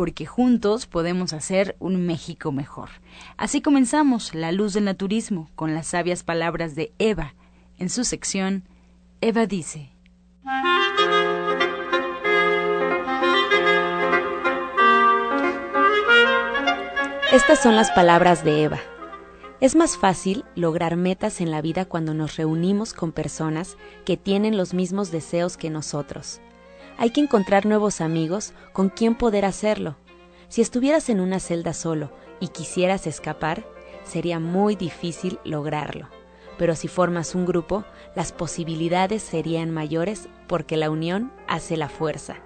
porque juntos podemos hacer un México mejor. Así comenzamos La Luz del Naturismo con las sabias palabras de Eva. En su sección, Eva dice. Estas son las palabras de Eva. Es más fácil lograr metas en la vida cuando nos reunimos con personas que tienen los mismos deseos que nosotros hay que encontrar nuevos amigos con quien poder hacerlo. Si estuvieras en una celda solo y quisieras escapar, sería muy difícil lograrlo. Pero si formas un grupo, las posibilidades serían mayores porque la unión hace la fuerza.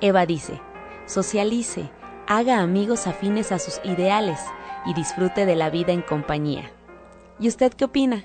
Eva dice, socialice, haga amigos afines a sus ideales y disfrute de la vida en compañía. ¿Y usted qué opina?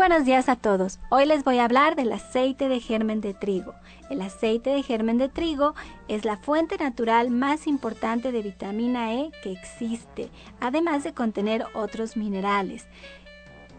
Buenos días a todos. Hoy les voy a hablar del aceite de germen de trigo. El aceite de germen de trigo es la fuente natural más importante de vitamina E que existe, además de contener otros minerales.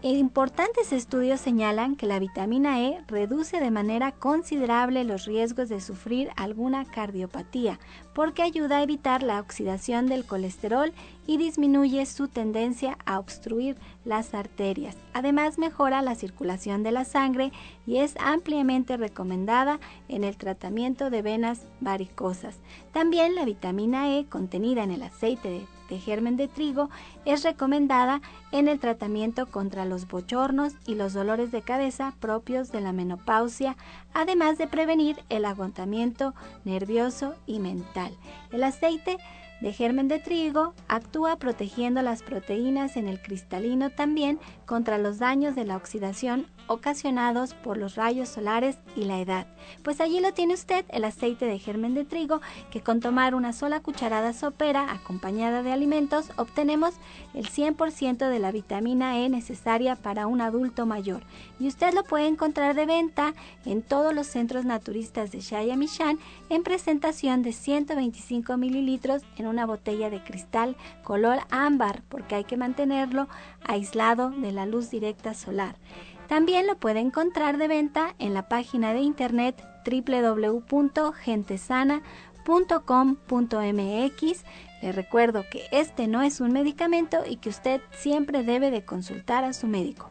Importantes estudios señalan que la vitamina E reduce de manera considerable los riesgos de sufrir alguna cardiopatía, porque ayuda a evitar la oxidación del colesterol y disminuye su tendencia a obstruir las arterias. Además mejora la circulación de la sangre y es ampliamente recomendada en el tratamiento de venas varicosas. También la vitamina E contenida en el aceite de de germen de trigo es recomendada en el tratamiento contra los bochornos y los dolores de cabeza propios de la menopausia, además de prevenir el agotamiento nervioso y mental. El aceite de germen de trigo actúa protegiendo las proteínas en el cristalino también contra los daños de la oxidación ocasionados por los rayos solares y la edad. Pues allí lo tiene usted, el aceite de germen de trigo, que con tomar una sola cucharada sopera acompañada de alimentos obtenemos el 100% de la vitamina E necesaria para un adulto mayor. Y usted lo puede encontrar de venta en todos los centros naturistas de Shaya Mishan en presentación de 125 mililitros en una botella de cristal color ámbar, porque hay que mantenerlo aislado de la luz directa solar. También lo puede encontrar de venta en la página de internet www.gentesana.com.mx. Le recuerdo que este no es un medicamento y que usted siempre debe de consultar a su médico.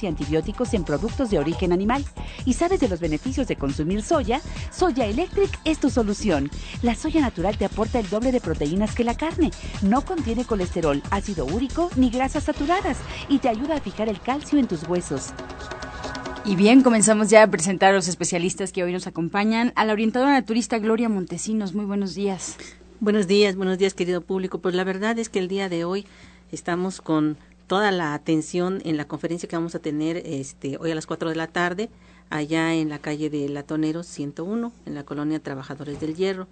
y antibióticos en productos de origen animal y sabes de los beneficios de consumir soya, Soya Electric es tu solución. La soya natural te aporta el doble de proteínas que la carne, no contiene colesterol, ácido úrico ni grasas saturadas y te ayuda a fijar el calcio en tus huesos. Y bien, comenzamos ya a presentar a los especialistas que hoy nos acompañan. A la orientadora naturista Gloria Montesinos, muy buenos días. Buenos días, buenos días querido público. Pues la verdad es que el día de hoy estamos con toda la atención en la conferencia que vamos a tener este, hoy a las 4 de la tarde allá en la calle de Latoneros 101, en la colonia Trabajadores del Hierro.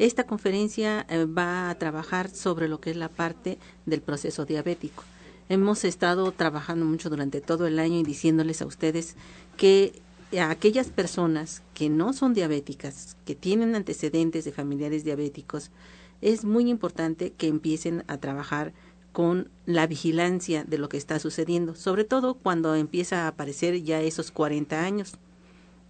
Esta conferencia eh, va a trabajar sobre lo que es la parte del proceso diabético. Hemos estado trabajando mucho durante todo el año y diciéndoles a ustedes que a aquellas personas que no son diabéticas, que tienen antecedentes de familiares diabéticos, es muy importante que empiecen a trabajar con la vigilancia de lo que está sucediendo, sobre todo cuando empieza a aparecer ya esos 40 años.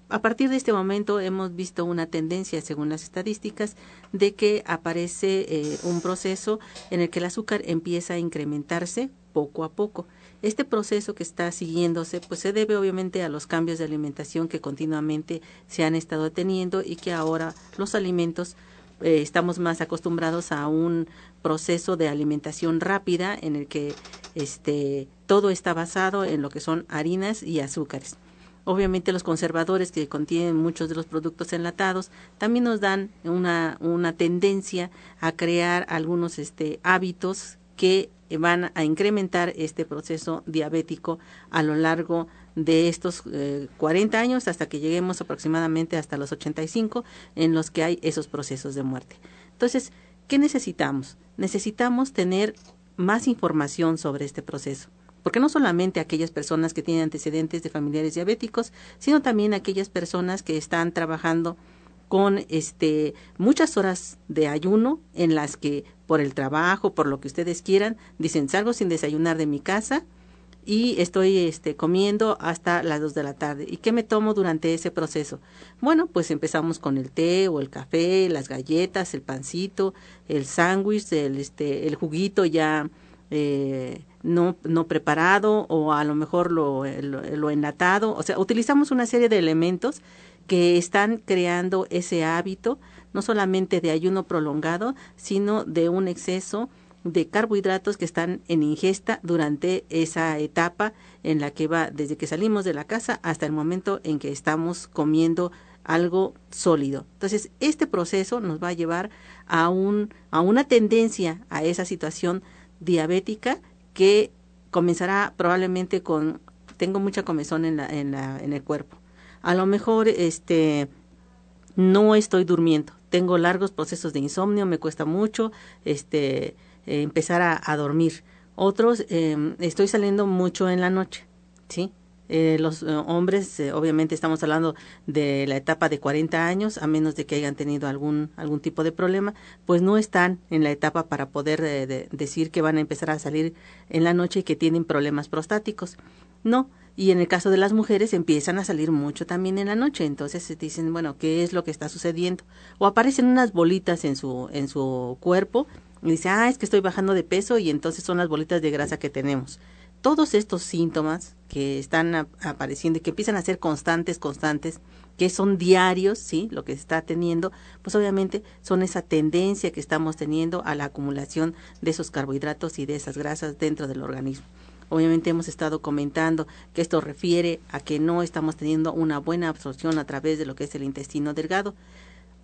A partir de este momento hemos visto una tendencia, según las estadísticas, de que aparece eh, un proceso en el que el azúcar empieza a incrementarse poco a poco. Este proceso que está siguiéndose, pues se debe obviamente a los cambios de alimentación que continuamente se han estado teniendo y que ahora los alimentos eh, estamos más acostumbrados a un proceso de alimentación rápida en el que este todo está basado en lo que son harinas y azúcares. Obviamente los conservadores que contienen muchos de los productos enlatados también nos dan una, una tendencia a crear algunos este, hábitos que van a incrementar este proceso diabético a lo largo de estos 40 eh, años hasta que lleguemos aproximadamente hasta los 85 en los que hay esos procesos de muerte. Entonces, ¿qué necesitamos? Necesitamos tener más información sobre este proceso porque no solamente aquellas personas que tienen antecedentes de familiares diabéticos, sino también aquellas personas que están trabajando con este muchas horas de ayuno en las que por el trabajo, por lo que ustedes quieran, dicen salgo sin desayunar de mi casa y estoy este comiendo hasta las dos de la tarde. ¿Y qué me tomo durante ese proceso? Bueno, pues empezamos con el té o el café, las galletas, el pancito, el sándwich, el este el juguito ya eh, no, no preparado o a lo mejor lo, lo, enlatado. O sea, utilizamos una serie de elementos que están creando ese hábito, no solamente de ayuno prolongado, sino de un exceso de carbohidratos que están en ingesta durante esa etapa en la que va desde que salimos de la casa hasta el momento en que estamos comiendo algo sólido. Entonces, este proceso nos va a llevar a, un, a una tendencia a esa situación diabética que comenzará probablemente con tengo mucha comezón en la, en la en el cuerpo. A lo mejor este no estoy durmiendo, tengo largos procesos de insomnio, me cuesta mucho este eh, empezar a, a, dormir. Otros eh, estoy saliendo mucho en la noche, ¿sí? Eh, los hombres, obviamente estamos hablando de la etapa de 40 años, a menos de que hayan tenido algún, algún tipo de problema, pues no están en la etapa para poder decir que van a empezar a salir en la noche y que tienen problemas prostáticos. No, y en el caso de las mujeres empiezan a salir mucho también en la noche, entonces se dicen, bueno, ¿qué es lo que está sucediendo? O aparecen unas bolitas en su, en su cuerpo dice, ah, es que estoy bajando de peso y entonces son las bolitas de grasa que tenemos todos estos síntomas que están apareciendo y que empiezan a ser constantes, constantes, que son diarios, ¿sí? Lo que se está teniendo, pues obviamente son esa tendencia que estamos teniendo a la acumulación de esos carbohidratos y de esas grasas dentro del organismo. Obviamente hemos estado comentando que esto refiere a que no estamos teniendo una buena absorción a través de lo que es el intestino delgado.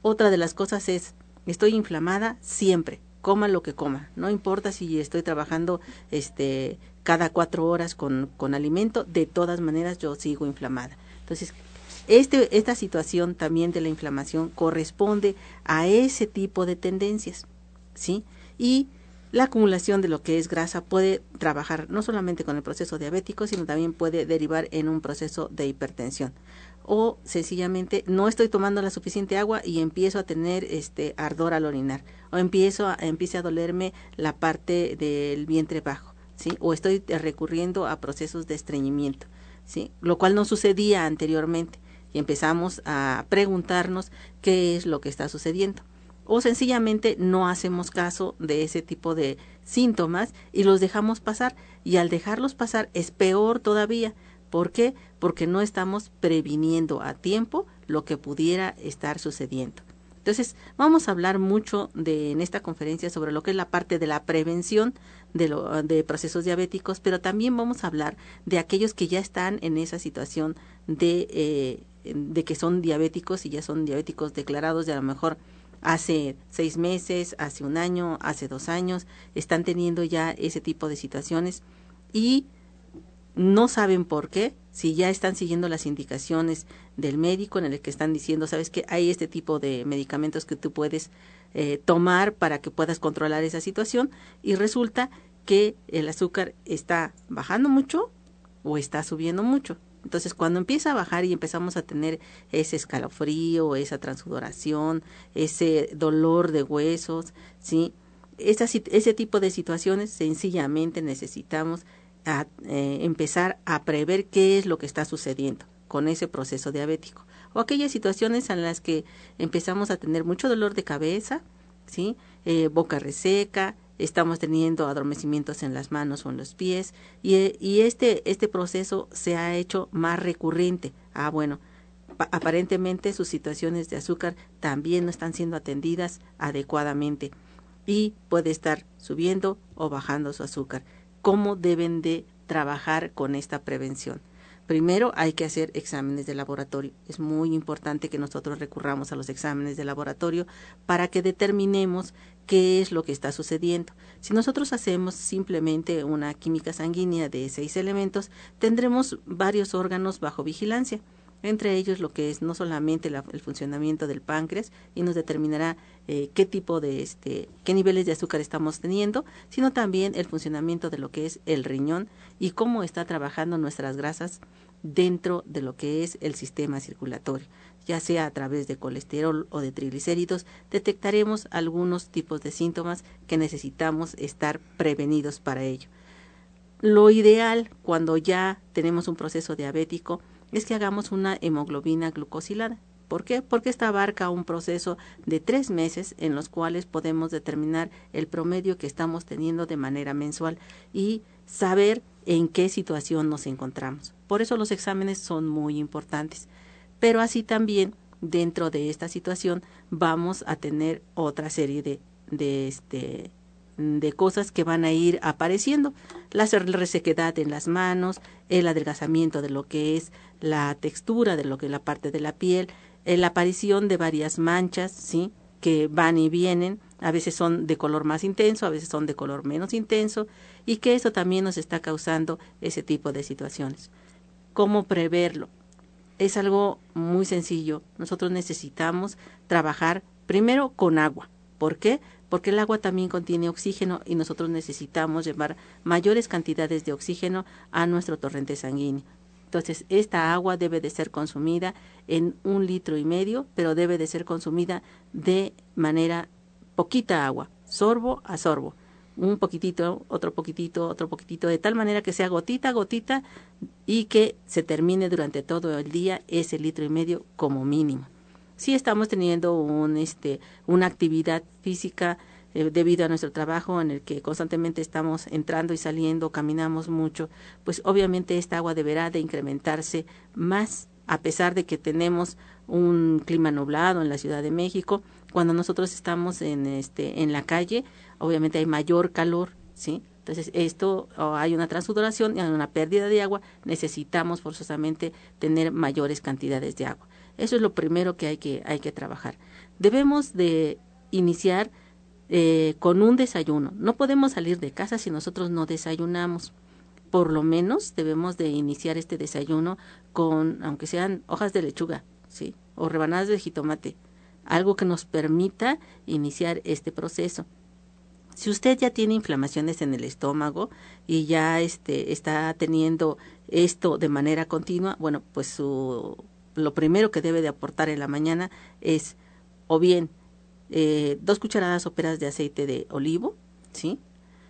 Otra de las cosas es, estoy inflamada siempre, coma lo que coma, no importa si estoy trabajando este cada cuatro horas con, con alimento, de todas maneras yo sigo inflamada. Entonces, este, esta situación también de la inflamación corresponde a ese tipo de tendencias, ¿sí? Y la acumulación de lo que es grasa puede trabajar no solamente con el proceso diabético, sino también puede derivar en un proceso de hipertensión. O sencillamente no estoy tomando la suficiente agua y empiezo a tener este ardor al orinar. O empiezo a, empiece a dolerme la parte del vientre bajo ¿sí? O estoy recurriendo a procesos de estreñimiento, ¿sí? Lo cual no sucedía anteriormente y empezamos a preguntarnos qué es lo que está sucediendo. O sencillamente no hacemos caso de ese tipo de síntomas y los dejamos pasar y al dejarlos pasar es peor todavía. ¿Por qué? Porque no estamos previniendo a tiempo lo que pudiera estar sucediendo. Entonces, vamos a hablar mucho de, en esta conferencia sobre lo que es la parte de la prevención de, lo, de procesos diabéticos, pero también vamos a hablar de aquellos que ya están en esa situación de, eh, que son diabéticos y ya son diabéticos declarados de a lo mejor hace seis meses, hace un año, hace dos años, están teniendo ya ese tipo de situaciones y no saben por qué, si ya están siguiendo las indicaciones del médico en el que están diciendo, sabes que hay este tipo de medicamentos que tú puedes eh, tomar para que puedas controlar esa situación y resulta que el azúcar está bajando mucho o está subiendo mucho. Entonces, cuando empieza a bajar y empezamos a tener ese escalofrío, esa transudoración, ese dolor de huesos, ¿sí? ese tipo de situaciones sencillamente necesitamos eh, empezar a prever qué es lo que está sucediendo con ese proceso diabético. O aquellas situaciones en las que empezamos a tener mucho dolor de cabeza, ¿sí? Eh, boca reseca, estamos teniendo adormecimientos en las manos o en los pies y, y este, este proceso se ha hecho más recurrente. Ah, bueno, aparentemente sus situaciones de azúcar también no están siendo atendidas adecuadamente y puede estar subiendo o bajando su azúcar. ¿Cómo deben de trabajar con esta prevención? Primero hay que hacer exámenes de laboratorio. Es muy importante que nosotros recurramos a los exámenes de laboratorio para que determinemos qué es lo que está sucediendo. Si nosotros hacemos simplemente una química sanguínea de seis elementos, tendremos varios órganos bajo vigilancia entre ellos lo que es no solamente el funcionamiento del páncreas y nos determinará eh, qué tipo de este qué niveles de azúcar estamos teniendo, sino también el funcionamiento de lo que es el riñón y cómo está trabajando nuestras grasas dentro de lo que es el sistema circulatorio, ya sea a través de colesterol o de triglicéridos, detectaremos algunos tipos de síntomas que necesitamos estar prevenidos para ello. Lo ideal cuando ya tenemos un proceso diabético es que hagamos una hemoglobina glucosilada. ¿Por qué? Porque esta abarca un proceso de tres meses en los cuales podemos determinar el promedio que estamos teniendo de manera mensual y saber en qué situación nos encontramos. Por eso los exámenes son muy importantes. Pero así también dentro de esta situación vamos a tener otra serie de, de este, de cosas que van a ir apareciendo. La resequedad en las manos, el adelgazamiento de lo que es la textura de lo que es la parte de la piel, eh, la aparición de varias manchas, ¿sí? que van y vienen, a veces son de color más intenso, a veces son de color menos intenso, y que eso también nos está causando ese tipo de situaciones. ¿Cómo preverlo? Es algo muy sencillo. Nosotros necesitamos trabajar primero con agua. ¿Por qué? Porque el agua también contiene oxígeno y nosotros necesitamos llevar mayores cantidades de oxígeno a nuestro torrente sanguíneo. Entonces, esta agua debe de ser consumida en un litro y medio, pero debe de ser consumida de manera poquita agua, sorbo a sorbo. Un poquitito, otro poquitito, otro poquitito, de tal manera que sea gotita a gotita y que se termine durante todo el día ese litro y medio como mínimo si estamos teniendo un, este, una actividad física eh, debido a nuestro trabajo en el que constantemente estamos entrando y saliendo, caminamos mucho, pues obviamente esta agua deberá de incrementarse más a pesar de que tenemos un clima nublado en la Ciudad de México, cuando nosotros estamos en este en la calle, obviamente hay mayor calor, ¿sí? Entonces, esto hay una transudoración y hay una pérdida de agua, necesitamos forzosamente tener mayores cantidades de agua. Eso es lo primero que hay que, hay que trabajar. Debemos de iniciar eh, con un desayuno. No podemos salir de casa si nosotros no desayunamos. Por lo menos debemos de iniciar este desayuno con, aunque sean hojas de lechuga, ¿sí? O rebanadas de jitomate. Algo que nos permita iniciar este proceso. Si usted ya tiene inflamaciones en el estómago y ya este, está teniendo esto de manera continua, bueno, pues su lo primero que debe de aportar en la mañana es o bien eh, dos cucharadas soperas de aceite de olivo, ¿sí?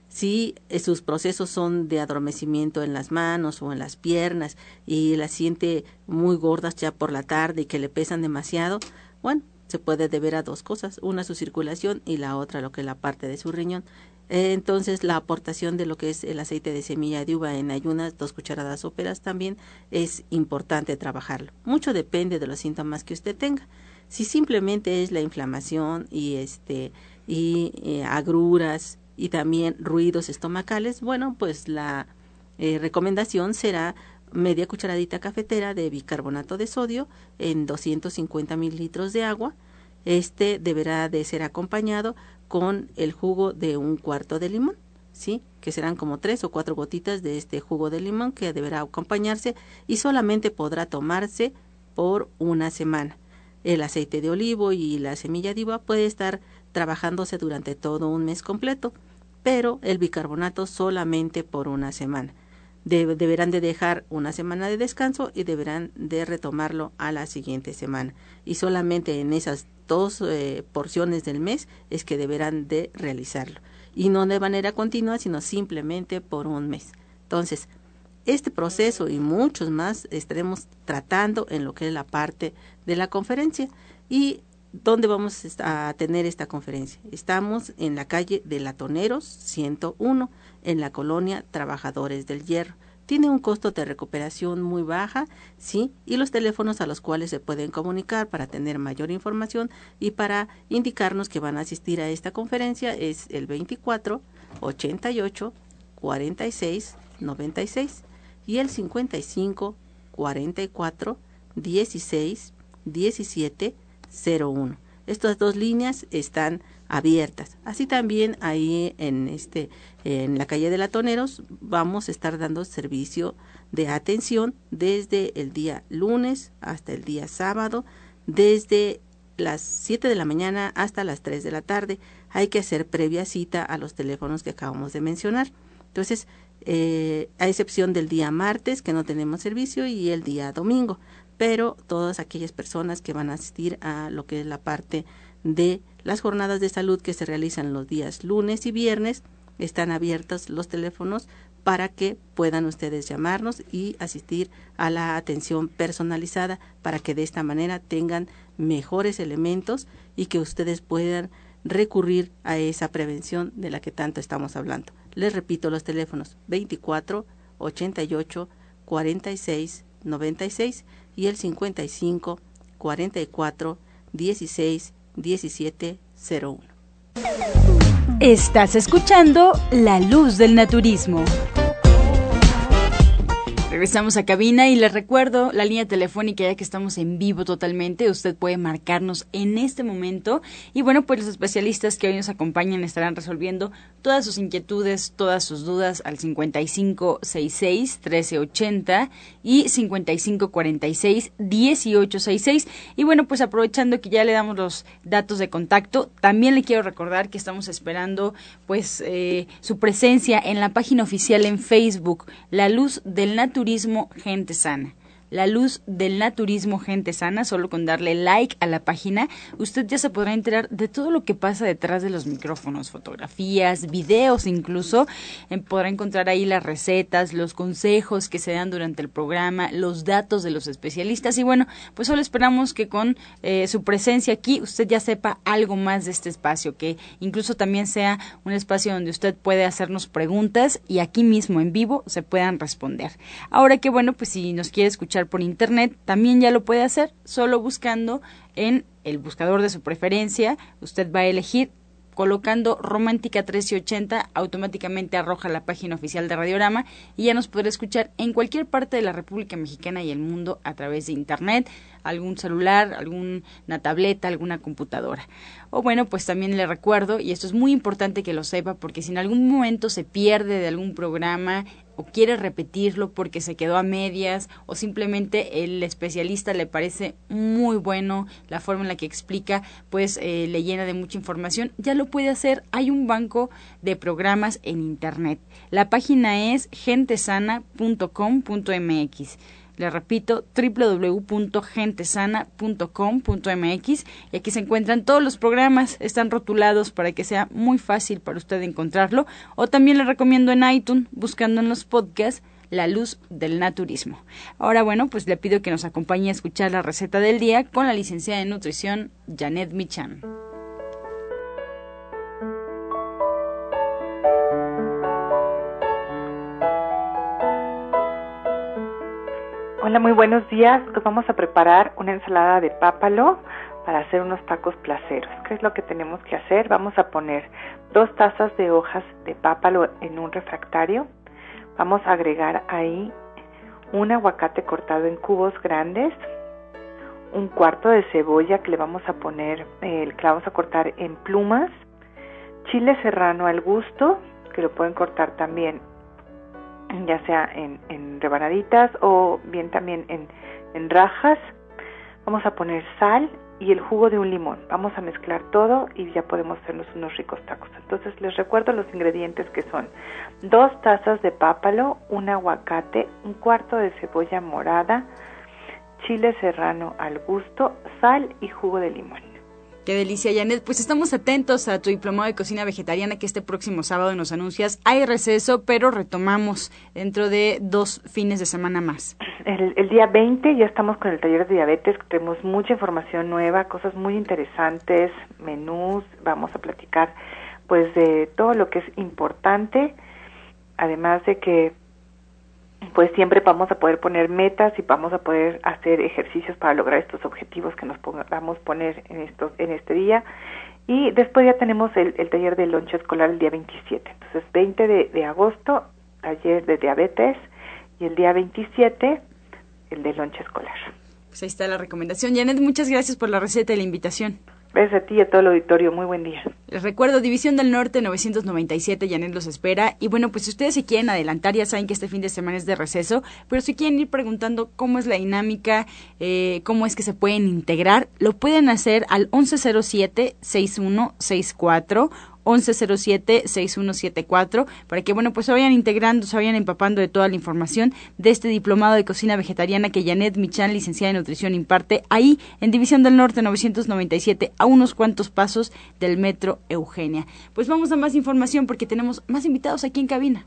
Si sus procesos son de adormecimiento en las manos o en las piernas y las siente muy gordas ya por la tarde y que le pesan demasiado, bueno, se puede deber a dos cosas, una su circulación y la otra lo que es la parte de su riñón. Entonces, la aportación de lo que es el aceite de semilla de uva en ayunas, dos cucharadas soperas también es importante trabajarlo. Mucho depende de los síntomas que usted tenga. Si simplemente es la inflamación y este y eh, agruras y también ruidos estomacales, bueno, pues la eh, recomendación será media cucharadita cafetera de bicarbonato de sodio en 250 mililitros de agua. Este deberá de ser acompañado con el jugo de un cuarto de limón, ¿sí? que serán como tres o cuatro gotitas de este jugo de limón que deberá acompañarse y solamente podrá tomarse por una semana. El aceite de olivo y la semilla de uva puede estar trabajándose durante todo un mes completo, pero el bicarbonato solamente por una semana. deberán de dejar una semana de descanso y deberán de retomarlo a la siguiente semana. Y solamente en esas dos eh, porciones del mes es que deberán de realizarlo. Y no de manera continua, sino simplemente por un mes. Entonces, este proceso y muchos más estaremos tratando en lo que es la parte de la conferencia. ¿Y dónde vamos a tener esta conferencia? Estamos en la calle de Latoneros 101, en la colonia Trabajadores del Hierro. Tiene un costo de recuperación muy baja, sí, y los teléfonos a los cuales se pueden comunicar para tener mayor información y para indicarnos que van a asistir a esta conferencia es el 24 88 46 96 y el 55 44 16 17 01. Estas dos líneas están abiertas. Así también ahí en este en la calle de Latoneros vamos a estar dando servicio de atención desde el día lunes hasta el día sábado, desde las 7 de la mañana hasta las 3 de la tarde. Hay que hacer previa cita a los teléfonos que acabamos de mencionar. Entonces, eh, a excepción del día martes que no tenemos servicio y el día domingo, pero todas aquellas personas que van a asistir a lo que es la parte de las jornadas de salud que se realizan los días lunes y viernes, están abiertos los teléfonos para que puedan ustedes llamarnos y asistir a la atención personalizada para que de esta manera tengan mejores elementos y que ustedes puedan recurrir a esa prevención de la que tanto estamos hablando. Les repito los teléfonos 24 88 46 96 y el 55 44 16 17 01. Estás escuchando La Luz del Naturismo. Regresamos a cabina y les recuerdo la línea telefónica ya que estamos en vivo totalmente. Usted puede marcarnos en este momento y bueno, pues los especialistas que hoy nos acompañan estarán resolviendo todas sus inquietudes, todas sus dudas al 5566 1380 y 5546 1866. Y bueno, pues aprovechando que ya le damos los datos de contacto, también le quiero recordar que estamos esperando pues eh, su presencia en la página oficial en Facebook, La Luz del Naturismo turismo gente sana la luz del naturismo gente sana, solo con darle like a la página, usted ya se podrá enterar de todo lo que pasa detrás de los micrófonos, fotografías, videos incluso, eh, podrá encontrar ahí las recetas, los consejos que se dan durante el programa, los datos de los especialistas y bueno, pues solo esperamos que con eh, su presencia aquí usted ya sepa algo más de este espacio, que incluso también sea un espacio donde usted puede hacernos preguntas y aquí mismo en vivo se puedan responder. Ahora que bueno, pues si nos quiere escuchar por internet, también ya lo puede hacer, solo buscando en el buscador de su preferencia, usted va a elegir colocando Romántica 1380 automáticamente arroja la página oficial de Radiorama y ya nos podrá escuchar en cualquier parte de la República Mexicana y el mundo a través de internet, algún celular, alguna tableta, alguna computadora. O bueno, pues también le recuerdo, y esto es muy importante que lo sepa, porque si en algún momento se pierde de algún programa o quiere repetirlo porque se quedó a medias o simplemente el especialista le parece muy bueno la forma en la que explica, pues eh, le llena de mucha información, ya lo puede hacer. Hay un banco de programas en Internet. La página es gentesana.com.mx. Le repito, www.gentesana.com.mx y aquí se encuentran todos los programas, están rotulados para que sea muy fácil para usted encontrarlo o también le recomiendo en iTunes, buscando en los podcasts la luz del naturismo. Ahora bueno, pues le pido que nos acompañe a escuchar la receta del día con la licenciada en nutrición Janet Michan. Hola, muy buenos días. Vamos a preparar una ensalada de pápalo para hacer unos tacos placeros. ¿Qué es lo que tenemos que hacer? Vamos a poner dos tazas de hojas de pápalo en un refractario. Vamos a agregar ahí un aguacate cortado en cubos grandes, un cuarto de cebolla que le vamos a poner, el que la vamos a cortar en plumas, chile serrano al gusto, que lo pueden cortar también, ya sea en, rebanaditas o bien también en, en rajas. Vamos a poner sal y el jugo de un limón. Vamos a mezclar todo y ya podemos hacernos unos ricos tacos. Entonces les recuerdo los ingredientes que son dos tazas de pápalo, un aguacate, un cuarto de cebolla morada, chile serrano al gusto, sal y jugo de limón. Qué delicia, Janet. Pues estamos atentos a tu diplomado de cocina vegetariana que este próximo sábado nos anuncias. Hay receso, pero retomamos dentro de dos fines de semana más. El, día 20 ya estamos con el taller de diabetes. Tenemos mucha información nueva, cosas muy interesantes, menús. Vamos a platicar pues de todo lo que es importante. Además de que pues siempre vamos a poder poner metas y vamos a poder hacer ejercicios para lograr estos objetivos que nos podamos poner en, estos, en este día. Y después ya tenemos el, taller de lonche escolar el día 27. Entonces, 20 de, de agosto, taller de diabetes, y el día 27, el de lonche escolar. Pues ahí está la recomendación. Janet, muchas gracias por la receta y la invitación. Gracias a ti y a todo el auditorio. Muy buen día. Les recuerdo, División del Norte 997, Janet los espera. Y bueno, pues si ustedes se quieren adelantar, ya saben que este fin de semana es de receso, pero si quieren ir preguntando cómo es la dinámica, eh, cómo es que se pueden integrar, lo pueden hacer al 1107-6164 1107-6174 para que, bueno, pues se vayan integrando, se vayan empapando de toda la información de este diplomado de cocina vegetariana que Janet Michan, licenciada en nutrición, imparte ahí en División del Norte 997, a unos cuantos pasos del Metro Eugenia. Pues vamos a más información porque tenemos más invitados aquí en cabina.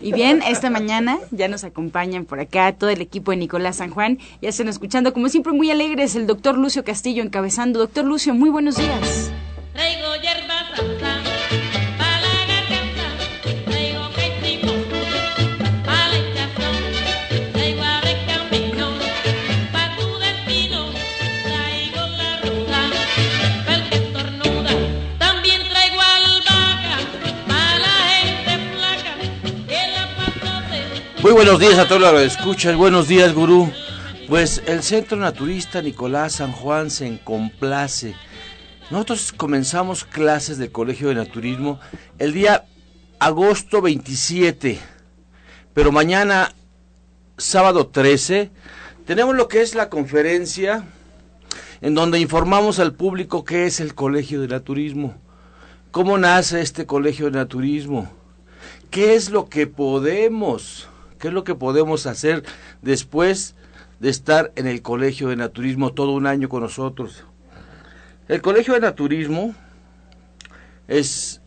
Y bien, esta mañana ya nos acompañan por acá todo el equipo de Nicolás San Juan. Ya están escuchando, como siempre, muy alegres, el doctor Lucio Castillo encabezando. Doctor Lucio, muy buenos días. Muy buenos días a todos los que escuchan. Buenos días, gurú. Pues el Centro Naturista Nicolás San Juan se complace. Nosotros comenzamos clases del Colegio de Naturismo el día agosto 27, pero mañana, sábado 13, tenemos lo que es la conferencia en donde informamos al público qué es el Colegio de Naturismo, cómo nace este Colegio de Naturismo, qué es lo que podemos ¿Qué es lo que podemos hacer después de estar en el Colegio de Naturismo todo un año con nosotros? El Colegio de Naturismo es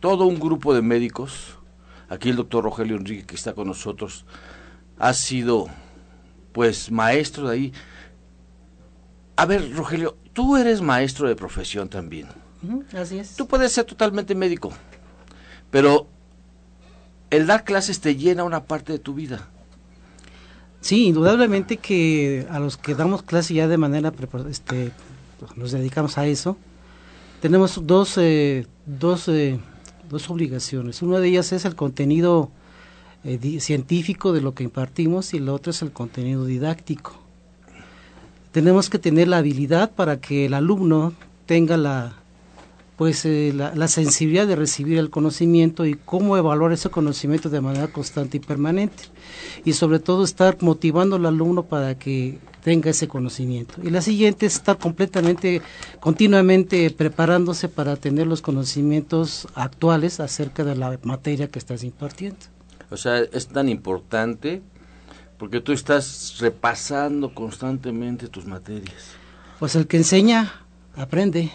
todo un grupo de médicos. Aquí el doctor Rogelio Enrique, que está con nosotros, ha sido pues maestro de ahí. A ver, Rogelio, tú eres maestro de profesión también. así es. Tú puedes ser totalmente médico, pero el dar clases te llena una parte de tu vida. Sí, indudablemente que a los que damos clases ya de manera, este, nos dedicamos a eso, tenemos dos, eh, dos, eh, dos obligaciones. Una de ellas es el contenido eh, científico de lo que impartimos y la otra es el contenido didáctico. Tenemos que tener la habilidad para que el alumno tenga la, pues eh, la, sensibilidad de recibir el conocimiento y cómo evaluar ese conocimiento de manera constante y permanente. Y sobre todo estar motivando al alumno para que tenga ese conocimiento. Y la siguiente es estar completamente continuamente preparándose para tener los conocimientos actuales acerca de la materia que estás impartiendo. O sea es tan importante porque tú estás repasando constantemente tus materias. Pues el que enseña aprende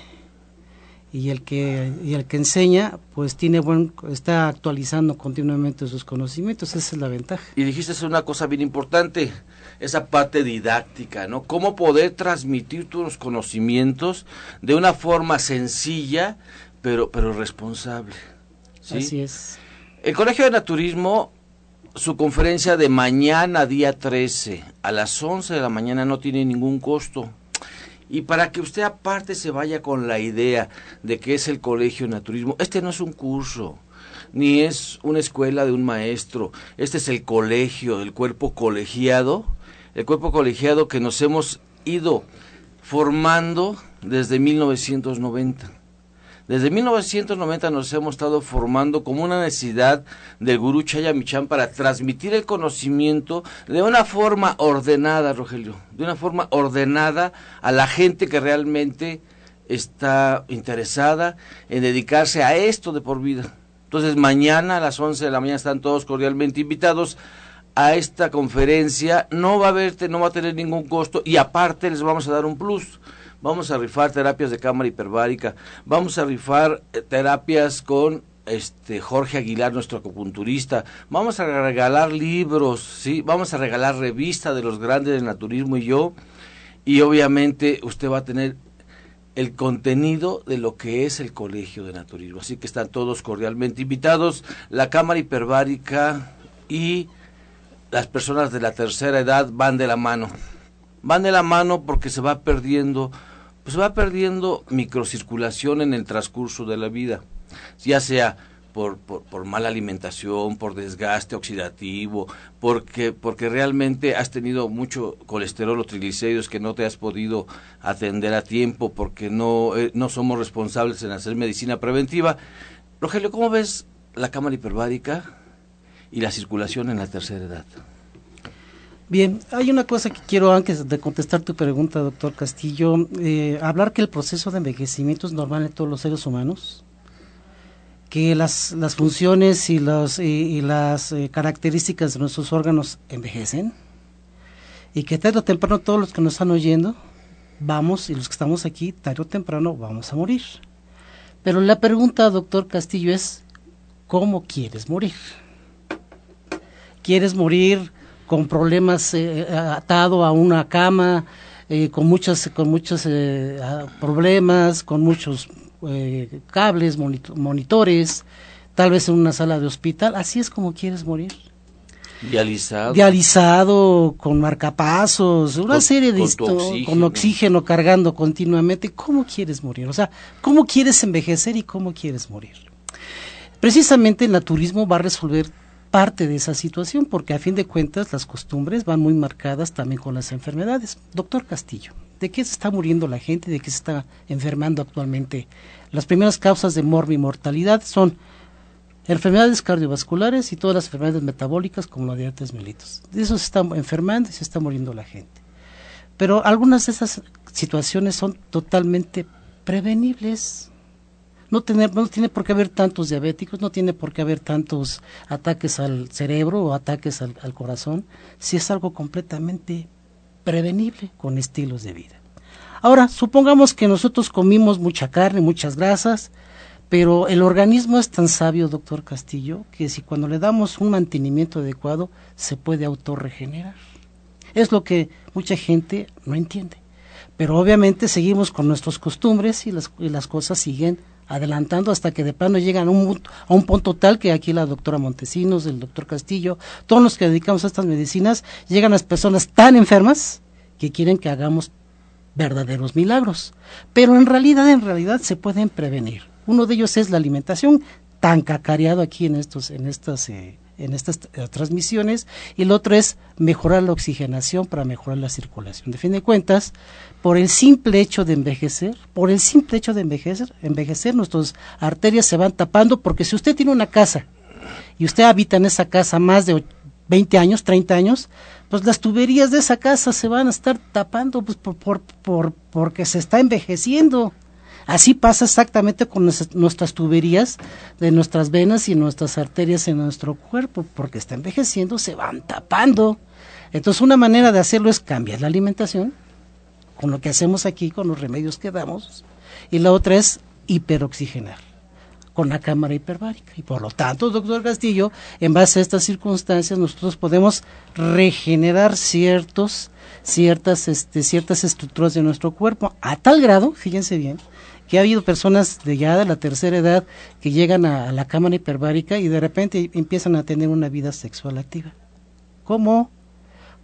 y el que y el que enseña pues tiene buen está actualizando continuamente sus conocimientos esa es la ventaja. Y dijiste una cosa bien importante esa parte didáctica no cómo poder transmitir tus conocimientos de una forma sencilla pero pero responsable así es. El colegio de naturismo su conferencia de mañana, día 13, a las 11 de la mañana, no tiene ningún costo. Y para que usted aparte se vaya con la idea de que es el colegio de naturismo, este no es un curso, ni es una escuela de un maestro, este es el colegio, el cuerpo colegiado, el cuerpo colegiado que nos hemos ido formando desde 1990. Desde 1990 nos hemos estado formando como una necesidad del gurú Chayamichan para transmitir el conocimiento de una forma ordenada, Rogelio, de una forma ordenada a la gente que realmente está interesada en dedicarse a esto de por vida. Entonces mañana a las 11 de la mañana están todos cordialmente invitados a esta conferencia. No va a haber, no va a tener ningún costo y aparte les vamos a dar un plus vamos a rifar terapias de cámara hiperbárica, vamos a rifar eh, terapias con este Jorge Aguilar, nuestro acupunturista, vamos a regalar libros, sí, vamos a regalar revista de los grandes del naturismo y yo, y obviamente usted va a tener el contenido de lo que es el colegio de naturismo. Así que están todos cordialmente invitados. La cámara hiperbárica y las personas de la tercera edad van de la mano. Van de la mano porque se va perdiendo pues va perdiendo microcirculación en el transcurso de la vida, ya sea por, por, mala alimentación, por desgaste oxidativo, porque, porque realmente has tenido mucho colesterol o triglicéridos que no te has podido atender a tiempo, porque no, eh, no somos responsables en hacer medicina preventiva. Rogelio, ¿cómo ves la cámara hiperbárica y la circulación en la tercera edad? Bien, hay una cosa que quiero antes de contestar tu pregunta, doctor Castillo, eh, hablar que el proceso de envejecimiento es normal en todos los seres humanos, que las, las funciones y, las eh, características de nuestros órganos envejecen y que tarde o temprano todos los que nos están oyendo vamos y los que estamos aquí tarde o temprano vamos a morir. Pero la pregunta, doctor Castillo, es ¿cómo quieres morir? ¿Quieres morir? Con problemas eh, atado a una cama, eh, con muchos, con muchos eh, problemas, con muchos cables, monitores, tal vez en una sala de hospital. Así es como quieres morir. Dializado. Dializado, con marcapasos, una serie de oxígeno. con oxígeno cargando continuamente. ¿Cómo quieres morir? O sea, ¿cómo quieres envejecer y cómo quieres morir? Precisamente el naturismo va a resolver parte de esa situación, porque a fin de cuentas las costumbres van muy marcadas también con las enfermedades. Doctor Castillo, ¿de qué se está muriendo la gente? ¿De qué se está enfermando actualmente? Las primeras causas de morbi y mortalidad son enfermedades cardiovasculares y todas las enfermedades metabólicas como la diabetes mellitus. De eso se está enfermando y se está muriendo la gente. Pero algunas de esas situaciones son totalmente prevenibles no, tener, no tiene por qué haber tantos diabéticos, no tiene por qué haber tantos ataques al cerebro o ataques al, corazón, si es algo completamente prevenible con estilos de vida. Ahora, supongamos que nosotros comimos mucha carne, muchas grasas, pero el organismo es tan sabio, doctor Castillo, que si cuando le damos un mantenimiento adecuado, se puede autorregenerar. Es lo que mucha gente no entiende. Pero obviamente seguimos con nuestras costumbres y las, y las cosas siguen adelantando hasta que de plano llegan a un, a un punto tal que aquí la doctora Montesinos, el doctor Castillo, todos los que dedicamos a estas medicinas, llegan las personas tan enfermas que quieren que hagamos verdaderos milagros. Pero en realidad, en realidad se pueden prevenir. Uno de ellos es la alimentación, tan cacareado aquí en estos, en estas eh, en estas eh, transmisiones y el otro es mejorar la oxigenación para mejorar la circulación. De fin de cuentas, por el simple hecho de envejecer, por el simple hecho de envejecer, envejecer nuestras arterias se van tapando porque si usted tiene una casa y usted habita en esa casa más de 20 años, 30 años, pues las tuberías de esa casa se van a estar tapando pues, por, por, por porque se está envejeciendo. Así pasa exactamente con nuestras tuberías de nuestras venas y nuestras arterias en nuestro cuerpo, porque está envejeciendo, se van tapando. Entonces una manera de hacerlo es cambiar la alimentación, con lo que hacemos aquí, con los remedios que damos, y la otra es hiperoxigenar con la cámara hiperbárica. Y por lo tanto, doctor Castillo, en base a estas circunstancias, nosotros podemos regenerar ciertos, ciertas, este, ciertas estructuras de nuestro cuerpo, a tal grado, fíjense bien, que ha habido personas de ya de la tercera edad que llegan a, la cámara hiperbárica y de repente empiezan a tener una vida sexual activa. ¿Cómo?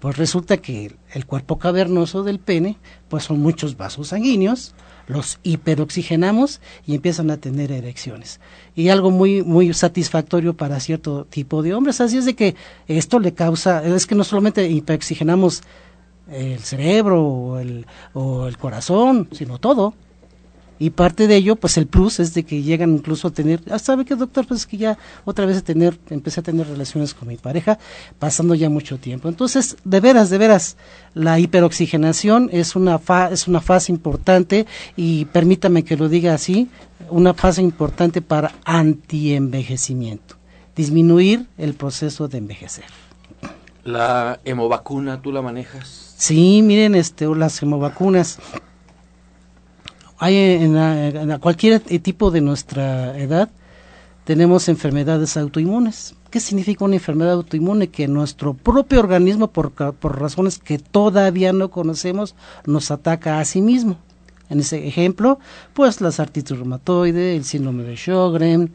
Pues resulta que el cuerpo cavernoso del pene, pues son muchos vasos sanguíneos, los hiperoxigenamos y empiezan a tener erecciones. Y algo muy, muy satisfactorio para cierto tipo de hombres. Así es de que esto le causa, es que no solamente hiperoxigenamos el cerebro o el, o el corazón, sino todo y parte de ello pues el plus es de que llegan incluso a tener ah, sabe qué doctor pues es que ya otra vez a tener empecé a tener relaciones con mi pareja pasando ya mucho tiempo. Entonces de veras de veras la hiperoxigenación es una fa es una fase importante y permítame que lo diga así una fase importante para antienvejecimiento disminuir el proceso de envejecer. La hemovacuna tú la manejas sí miren este las hemovacunas hay en, cualquier tipo de nuestra edad tenemos enfermedades autoinmunes. ¿Qué significa una enfermedad autoinmune? Que nuestro propio organismo, por, por razones que todavía no conocemos, nos ataca a sí mismo. En ese ejemplo, pues las artritis reumatoide, el síndrome de Sjögren,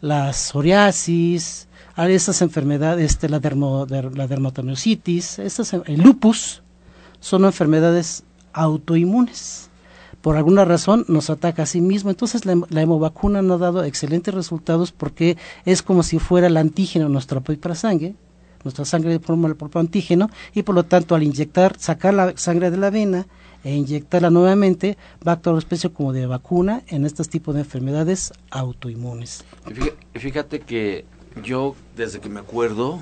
la psoriasis, esas enfermedades, este, la, dermo, la dermatomyositis, el lupus, son enfermedades autoinmunes por alguna razón nos ataca a sí mismo. Entonces la, la hemovacuna nos ha dado excelentes resultados porque es como si fuera el antígeno nuestra propia sangre, nuestra sangre forma el propio antígeno y por lo tanto al inyectar, sacar la sangre de la vena e inyectarla nuevamente va a actuar una especie como de vacuna en estos tipos de enfermedades autoinmunes. Fíjate que yo desde que me acuerdo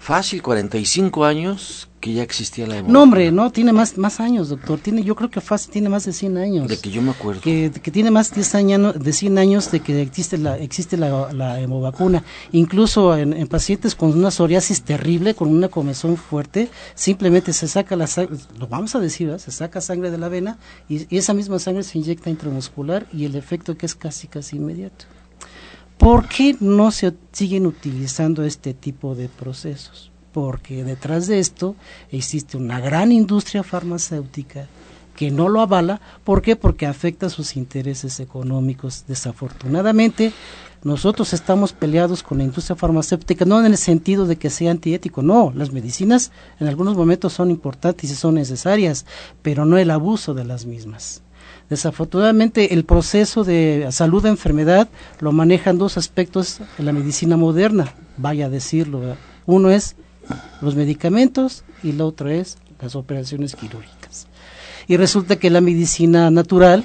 fácil 45 años que ya existía la hemoglobina. No, hombre, no, tiene más, más años, doctor. Tiene, yo creo que fácil tiene más de 100 años. De que yo me acuerdo. Que, que tiene más de 10 años, de 100 años de que existe la, existe la, la hemovacuna. Incluso en, pacientes con una psoriasis terrible, con una comezón fuerte, simplemente se saca la sangre, lo vamos a decir, se saca sangre de la vena y, y esa misma sangre se inyecta intramuscular y el efecto que es casi, casi inmediato. ¿Por qué no se siguen utilizando este tipo de procesos? porque detrás de esto existe una gran industria farmacéutica que no lo avala. ¿Por qué? Porque afecta sus intereses económicos. Desafortunadamente, nosotros estamos peleados con la industria farmacéutica, no en el sentido de que sea antiético, no, las medicinas en algunos momentos son importantes y son necesarias, pero no el abuso de las mismas. Desafortunadamente, el proceso de salud de enfermedad lo manejan dos aspectos en la medicina moderna, vaya a decirlo. Uno es los medicamentos y la otra es las operaciones quirúrgicas. Y resulta que la medicina natural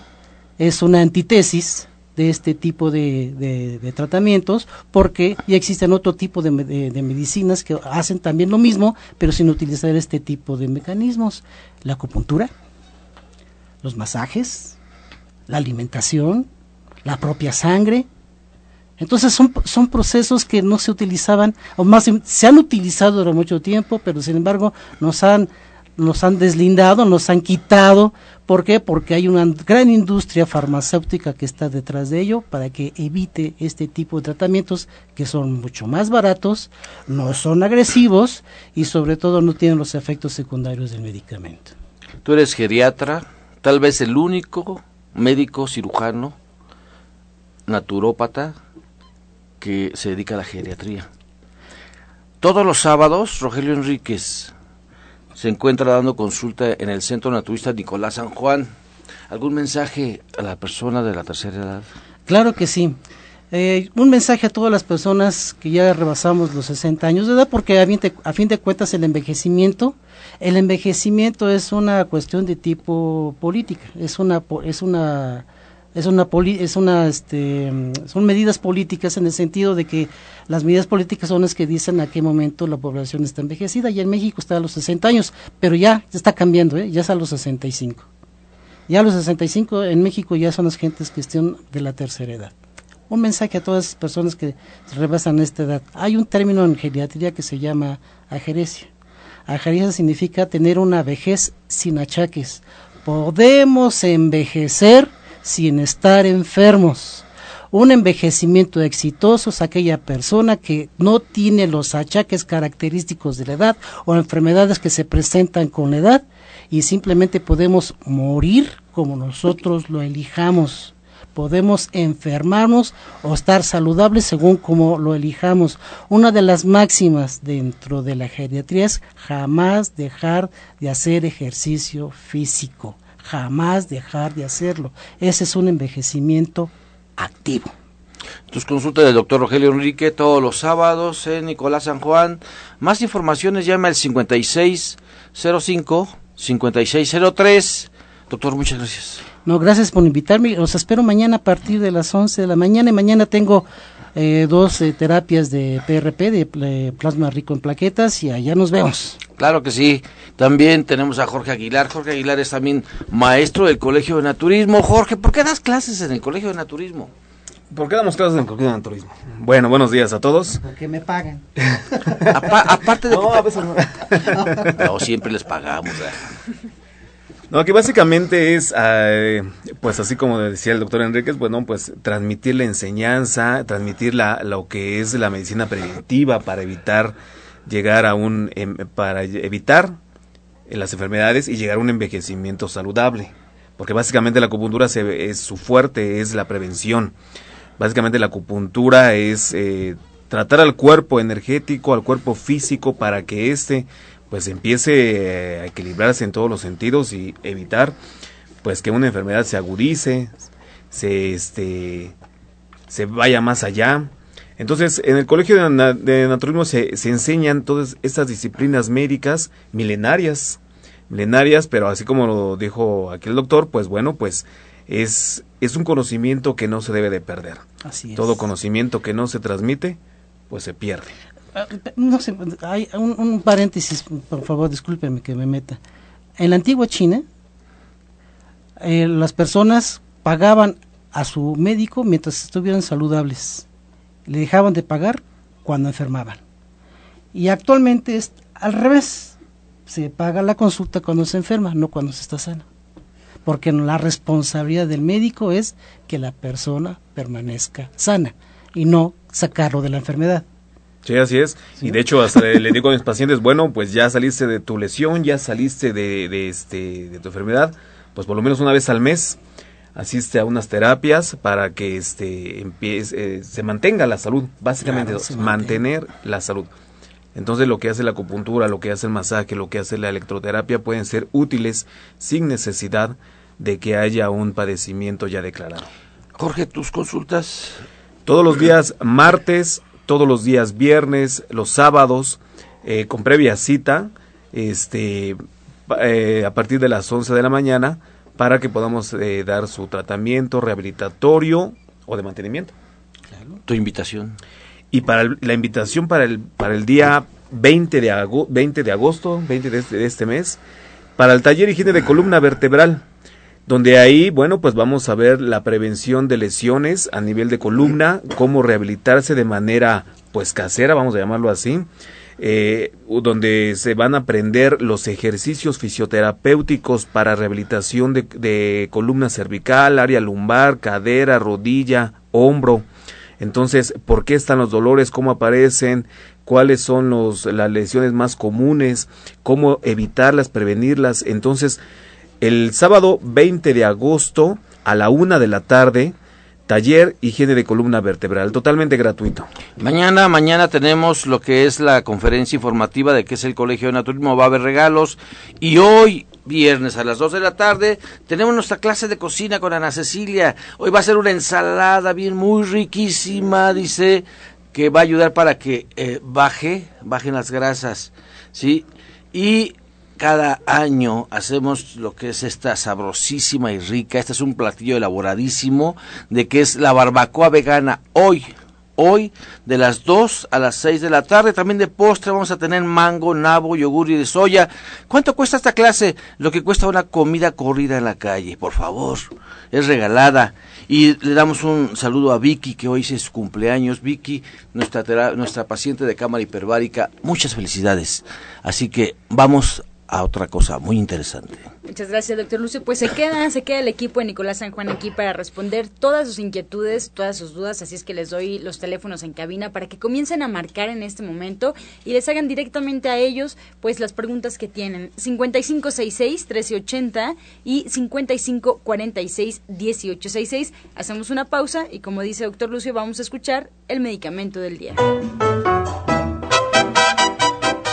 es una antítesis de este tipo de, tratamientos porque ya existen otro tipo de, medicinas que hacen también lo mismo pero sin utilizar este tipo de mecanismos la acupuntura los masajes la alimentación la propia sangre entonces son, son procesos que no se utilizaban, o más se han utilizado durante mucho tiempo, pero sin embargo nos han, nos han deslindado, nos han quitado. ¿Por qué? Porque hay una gran industria farmacéutica que está detrás de ello para que evite este tipo de tratamientos que son mucho más baratos, no son agresivos y sobre todo no tienen los efectos secundarios del medicamento. Tú eres geriatra, tal vez el único médico cirujano, naturópata, que se dedica a la geriatría. Todos los sábados, Rogelio Enríquez se encuentra dando consulta en el Centro Naturista Nicolás San Juan. ¿Algún mensaje a la persona de la tercera edad? Claro que sí. Eh, un mensaje a todas las personas que ya rebasamos los 60 años de edad, porque a fin, de, cuentas el envejecimiento, el envejecimiento es una cuestión de tipo política, es una, es una es una es una este son medidas políticas en el sentido de que las medidas políticas son las que dicen a qué momento la población está envejecida y en México está a los 60 años pero ya está cambiando ¿eh? ya es a los 65 ya a los 65 en México ya son las gentes cuestión de la tercera edad un mensaje a todas las personas que rebasan esta edad hay un término en geriatría que se llama ageresia ageresia significa tener una vejez sin achaques podemos envejecer sin estar enfermos. Un envejecimiento exitoso es aquella persona que no tiene los achaques característicos de la edad o enfermedades que se presentan con la edad y simplemente podemos morir como nosotros lo elijamos. Podemos enfermarnos o estar saludables según como lo elijamos. Una de las máximas dentro de la geriatría es jamás dejar de hacer ejercicio físico. Jamás dejar de hacerlo. Ese es un envejecimiento activo. Tus consultas del doctor Rogelio Enrique todos los sábados en Nicolás San Juan. Más informaciones llama al 5605-5603. Doctor, muchas gracias. No, gracias por invitarme. Los espero mañana a partir de las 11 de la mañana. Y mañana tengo eh, dos eh, terapias de PRP, de eh, plasma rico en plaquetas, y allá nos vemos. Claro que sí. También tenemos a Jorge Aguilar. Jorge Aguilar es también maestro del Colegio de Naturismo. Jorge, ¿por qué das clases en el Colegio de Naturismo? ¿Por qué damos clases en el Colegio de Naturismo? Bueno, buenos días a todos. Porque me pagan. aparte de no, que a veces no. no, siempre les pagamos. No, que básicamente es, eh, pues así como decía el doctor Enríquez, bueno, pues transmitir la enseñanza, transmitir la, lo que es la medicina preventiva para evitar llegar a un, em, para evitar las enfermedades y llegar a un envejecimiento saludable. Porque básicamente la acupuntura se, es su fuerte, es la prevención. Básicamente la acupuntura es eh, tratar al cuerpo energético, al cuerpo físico para que éste pues empiece eh, a equilibrarse en todos los sentidos y evitar pues que una enfermedad se agudice, se este se vaya más allá. Entonces, en el Colegio de, de Naturismo se, se, enseñan todas estas disciplinas médicas milenarias, milenarias, pero así como lo dijo aquí el doctor, pues bueno, pues es, es un conocimiento que no se debe de perder. Así es. Todo conocimiento que no se transmite, pues se pierde. No sé, hay un, paréntesis, por favor, discúlpeme que me meta. En la antigua China, eh, las personas pagaban a su médico mientras estuvieran saludables. Le dejaban de pagar cuando enfermaban. Y actualmente es al revés. Se paga la consulta cuando se enferma, no cuando se está sana. Porque la responsabilidad del médico es que la persona permanezca sana y no sacarlo de la enfermedad. Sí, así es. ¿Sí? Y de hecho, hasta le digo a mis pacientes, bueno, pues ya saliste de tu lesión, ya saliste de, de, este, de tu enfermedad, pues por lo menos una vez al mes asiste a unas terapias para que este empiece, eh, se mantenga la salud, básicamente claro, mantener la salud. Entonces lo que hace la acupuntura, lo que hace el masaje, lo que hace la electroterapia pueden ser útiles sin necesidad de que haya un padecimiento ya declarado. Jorge, tus consultas todos los días martes, todos los días viernes, los sábados, eh, con previa cita, este, eh, a partir de las 11 de la mañana, para que podamos eh, dar su tratamiento rehabilitatorio o de mantenimiento. Claro. Tu invitación. Y para el, la invitación para el, para el día 20 de, agosto, 20 de agosto, 20 de este, de este mes, para el taller higiene de columna vertebral donde ahí, bueno, pues vamos a ver la prevención de lesiones a nivel de columna, cómo rehabilitarse de manera, pues casera, vamos a llamarlo así, eh, donde se van a aprender los ejercicios fisioterapéuticos para rehabilitación de, de columna cervical, área lumbar, cadera, rodilla, hombro. Entonces, ¿por qué están los dolores? ¿Cómo aparecen? cuáles son los, las lesiones más comunes, cómo evitarlas, prevenirlas. Entonces, el sábado 20 de agosto a la una de la tarde, taller higiene de columna vertebral, totalmente gratuito. Mañana, mañana tenemos lo que es la conferencia informativa de qué es el Colegio de Naturismo, va a haber regalos y hoy viernes a las 2 de la tarde tenemos nuestra clase de cocina con Ana Cecilia. Hoy va a ser una ensalada bien muy riquísima, dice que va a ayudar para que eh, baje, bajen las grasas, ¿sí? Y cada año hacemos lo que es esta sabrosísima y rica, este es un platillo elaboradísimo, de que es la barbacoa vegana hoy, hoy de las 2 a las 6 de la tarde, también de postre vamos a tener mango, nabo, yogur y de soya. ¿Cuánto cuesta esta clase? Lo que cuesta una comida corrida en la calle, por favor, es regalada. Y le damos un saludo a Vicky, que hoy es su cumpleaños. Vicky, nuestra, nuestra paciente de cámara hiperbárica, muchas felicidades. Así que vamos a otra cosa muy interesante. Muchas gracias, doctor Lucio. Pues se queda, se queda el equipo de Nicolás San Juan aquí para responder todas sus inquietudes, todas sus dudas, así es que les doy los teléfonos en cabina para que comiencen a marcar en este momento y les hagan directamente a ellos pues las preguntas que tienen. 5566-1380 y 5546-1866. Hacemos una pausa y como dice doctor Lucio, vamos a escuchar el medicamento del día.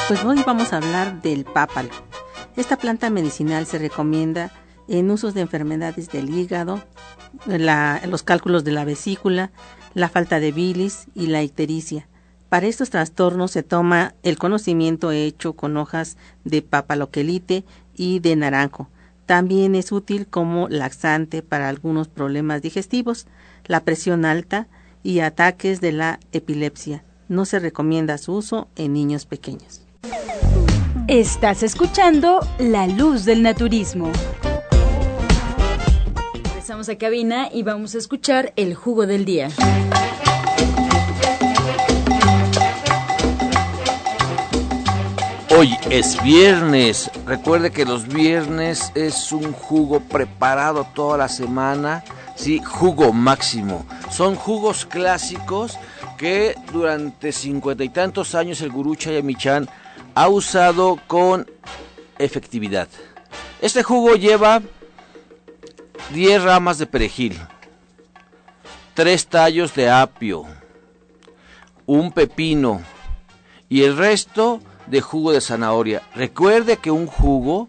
Pues hoy vamos a hablar del pápalo. Esta planta medicinal se recomienda en usos de enfermedades del hígado, los cálculos de la vesícula, la falta de bilis y la ictericia. Para estos trastornos se toma el conocimiento hecho con hojas de papaloquelite y de naranjo. También es útil como laxante para algunos problemas digestivos, la presión alta y ataques de la epilepsia. No se recomienda su uso en niños pequeños. Estás escuchando La Luz del Naturismo. Regresamos a cabina y vamos a escuchar el jugo del día. Hoy es viernes. Recuerde que los viernes es un jugo preparado toda la semana. Sí, jugo máximo. Son jugos clásicos que durante cincuenta y tantos años el gurú Chayamichan ha usado con efectividad. Este jugo lleva 10 ramas de perejil, 3 tallos de apio, un pepino y el resto de jugo de zanahoria. Recuerde que un jugo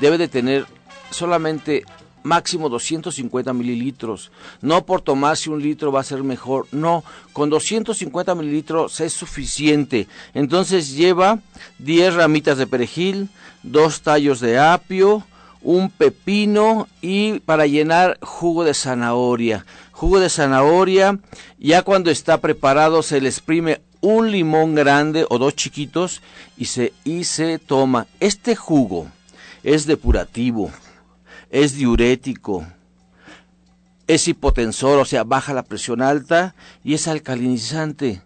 debe de tener solamente máximo 250 mililitros. No por tomarse un litro va a ser mejor. No, con 250 mililitros es suficiente. Entonces lleva 10 ramitas de perejil, dos tallos de apio, un pepino y para llenar jugo de zanahoria. Jugo de zanahoria, ya cuando está preparado se le exprime un limón grande o dos chiquitos y se, y se toma. Este jugo es depurativo es diurético, es hipotensor, o sea, baja la presión alta y es alcalinizante.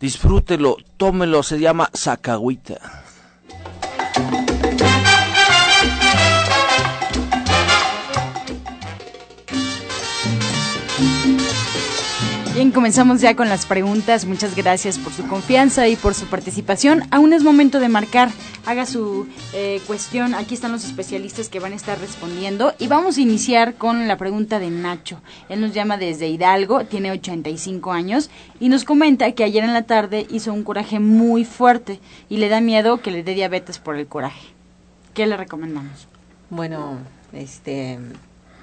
Disfrútelo, tómelo, se llama sacahuita. Bien, comenzamos ya con las preguntas. Muchas gracias por su confianza y por su participación. Aún es momento de marcar. Haga su eh, cuestión. Aquí están los especialistas que van a estar respondiendo. Y vamos a iniciar con la pregunta de Nacho. Él nos llama desde Hidalgo, tiene 85 años y nos comenta que ayer en la tarde hizo un coraje muy fuerte y le da miedo que le dé diabetes por el coraje. ¿Qué le recomendamos? Bueno, este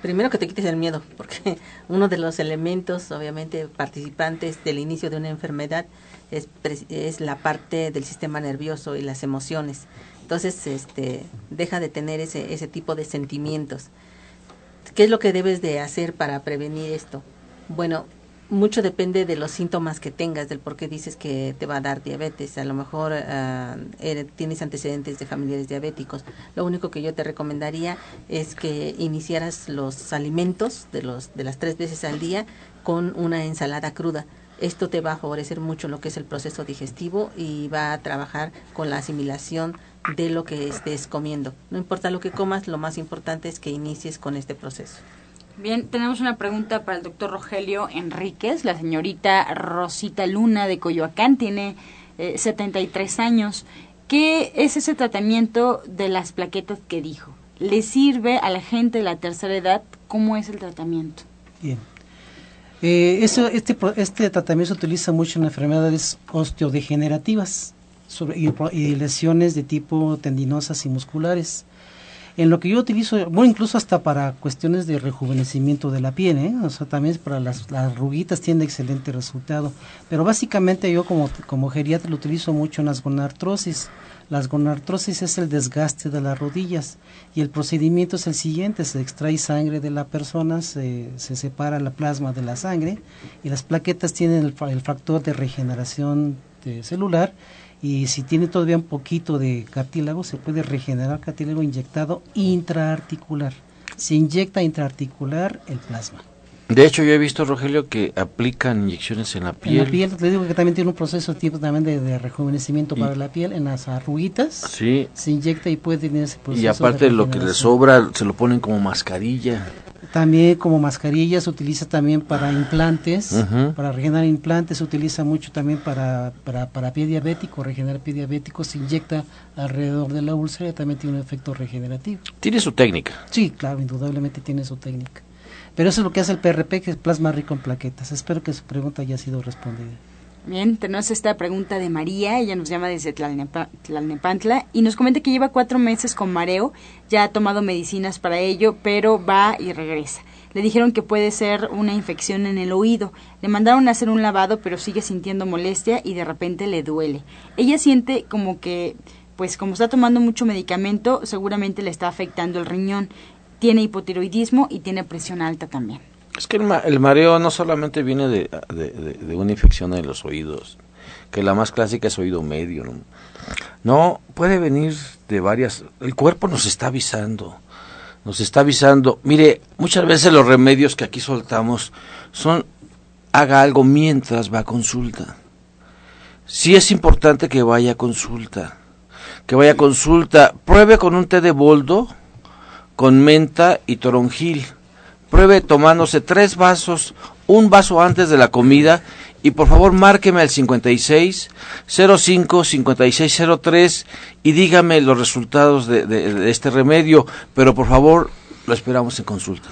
primero que te quites el miedo, porque uno de los elementos, obviamente, participantes del inicio de una enfermedad es, es la parte del sistema nervioso y las emociones. Entonces, este, deja de tener ese, ese tipo de sentimientos. ¿Qué es lo que debes de hacer para prevenir esto? Bueno, mucho depende de los síntomas que tengas, del por qué dices que te va a dar diabetes. A lo mejor uh, tienes antecedentes de familiares diabéticos. Lo único que yo te recomendaría es que iniciaras los alimentos de, los, de las tres veces al día con una ensalada cruda. Esto te va a favorecer mucho lo que es el proceso digestivo y va a trabajar con la asimilación de lo que estés comiendo. No importa lo que comas, lo más importante es que inicies con este proceso. Bien, tenemos una pregunta para el doctor Rogelio Enríquez. La señorita Rosita Luna de Coyoacán tiene 73 eh, años. ¿Qué es ese tratamiento de las plaquetas que dijo? ¿Le sirve a la gente de la tercera edad? ¿Cómo es el tratamiento? Bien. Eh, eso, este, este tratamiento se utiliza mucho en enfermedades osteodegenerativas y lesiones de tipo tendinosas y musculares en lo que yo utilizo, bueno, incluso hasta para cuestiones de rejuvenecimiento de la piel, ¿eh? o sea, también para las, las ruguitas tiene excelente resultado. Pero básicamente yo como, como geriatra lo utilizo mucho en las gonartrosis. Las gonartrosis es el desgaste de las rodillas y el procedimiento es el siguiente, se extrae sangre de la persona, se, se separa la plasma de la sangre y las plaquetas tienen el, el factor de regeneración celular y si tiene todavía un poquito de cartílago, se puede regenerar cartílago inyectado intraarticular. Se inyecta intraarticular el plasma. De hecho, yo he visto, Rogelio, que aplican inyecciones en la piel. En la piel, te digo que también tiene un proceso tipo también de, rejuvenecimiento para la piel, en las arruguitas. Sí. Se inyecta y puede tener ese proceso. Y aparte de lo que le sobra, se lo ponen como mascarilla. También como mascarilla se utiliza también para implantes, para regenerar implantes, se utiliza mucho también para, para, para pie diabético, regenerar pie diabético, se inyecta alrededor de la úlcera y también tiene un efecto regenerativo. ¿Tiene su técnica? Sí, claro, indudablemente tiene su técnica. Pero eso es lo que hace el PRP, que es plasma rico en plaquetas. Espero que su pregunta haya sido respondida. Bien, tenemos esta pregunta de María, ella nos llama desde Tlalnepantla y nos comenta que lleva cuatro meses con mareo, ya ha tomado medicinas para ello, pero va y regresa. Le dijeron que puede ser una infección en el oído. Le mandaron a hacer un lavado, pero sigue sintiendo molestia y de repente le duele. Ella siente como que, pues como está tomando mucho medicamento, seguramente le está afectando el riñón tiene hipotiroidismo y tiene presión alta también. Es que el, mareo no solamente viene de, una infección en los oídos, que la más clásica es oído medio. ¿no? no, puede venir de varias... El cuerpo nos está avisando, nos está avisando. Mire, muchas veces los remedios que aquí soltamos son haga algo mientras va a consulta. Sí es importante que vaya a consulta, que vaya a consulta, pruebe con un té de boldo, con menta y toronjil. Pruebe tomándose tres vasos, un vaso antes de la comida y por favor márqueme al 56 05 5603 y dígame los resultados de, de, este remedio, pero por favor lo esperamos en consulta.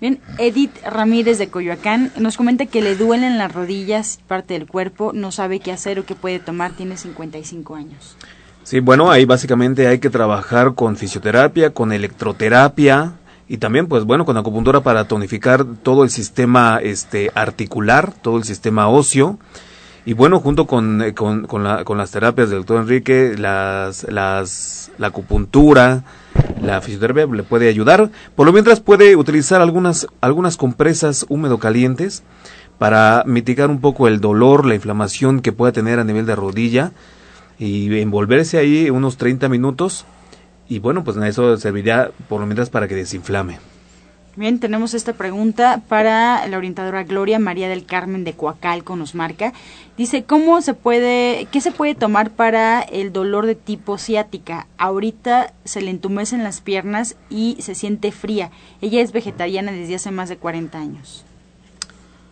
Bien, Edith Ramírez de Coyoacán nos comenta que le duelen las rodillas, parte del cuerpo, no sabe qué hacer o qué puede tomar, tiene 55 años. Sí, bueno, ahí básicamente hay que trabajar con fisioterapia, con electroterapia y también, pues bueno, con acupuntura para tonificar todo el sistema este, articular, todo el sistema óseo. Y bueno, junto con, eh, con, con, la, con las terapias del doctor Enrique, las, las, la acupuntura, la fisioterapia le puede ayudar. Por lo mientras puede utilizar algunas, algunas compresas húmedo calientes para mitigar un poco el dolor, la inflamación que pueda tener a nivel de rodilla y envolverse ahí unos 30 minutos y bueno, pues eso serviría por lo menos para que desinflame. Bien, tenemos esta pregunta para la orientadora Gloria María del Carmen de Coacalco, nos marca. Dice, ¿cómo se puede, qué se puede tomar para el dolor de tipo ciática? Ahorita se le entumecen las piernas y se siente fría. Ella es vegetariana desde hace más de 40 años.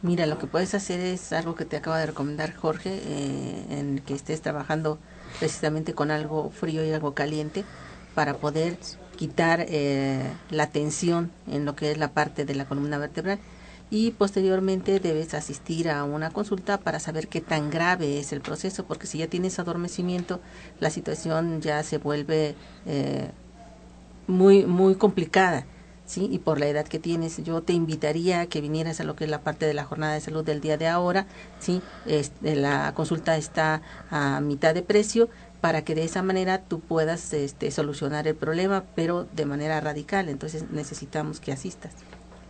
Mira, lo que puedes hacer es algo que te acaba de recomendar Jorge, eh, en que estés trabajando precisamente con algo frío y algo caliente para poder quitar eh, la tensión en lo que es la parte de la columna vertebral y posteriormente debes asistir a una consulta para saber qué tan grave es el proceso porque si ya tienes adormecimiento la situación ya se vuelve eh, muy muy complicada ¿sí? Y por la edad que tienes, yo te invitaría a que vinieras a lo que es la parte de la jornada de salud del día de ahora, ¿sí? Este, la consulta está a mitad de precio para que de esa manera tú puedas este, solucionar el problema, pero de manera radical. Entonces necesitamos que asistas.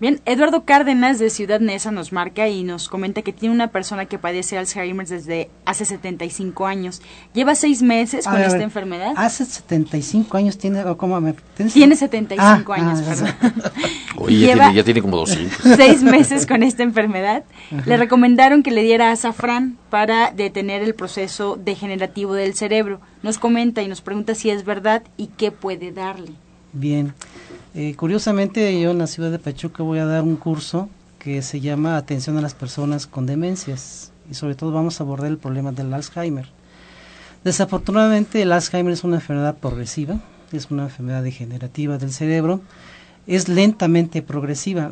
Bien, Eduardo Cárdenas de Ciudad Neza nos marca y nos comenta que tiene una persona que padece Alzheimer desde hace 75 años. Lleva seis meses con esta enfermedad. Hace 75 años tiene, ¿cómo me, Tiene 75 ah, años, ah, perdón. Oye, ya, tiene, como 200. Seis meses con esta enfermedad. Le recomendaron que le diera azafrán para detener el proceso degenerativo del cerebro. Nos comenta y nos pregunta si es verdad y qué puede darle. Bien. Eh, curiosamente, yo en la ciudad de Pachuca voy a dar un curso que se llama Atención a las personas con demencias y sobre todo vamos a abordar el problema del Alzheimer. Desafortunadamente el Alzheimer es una enfermedad progresiva, es una enfermedad degenerativa del cerebro, es lentamente progresiva.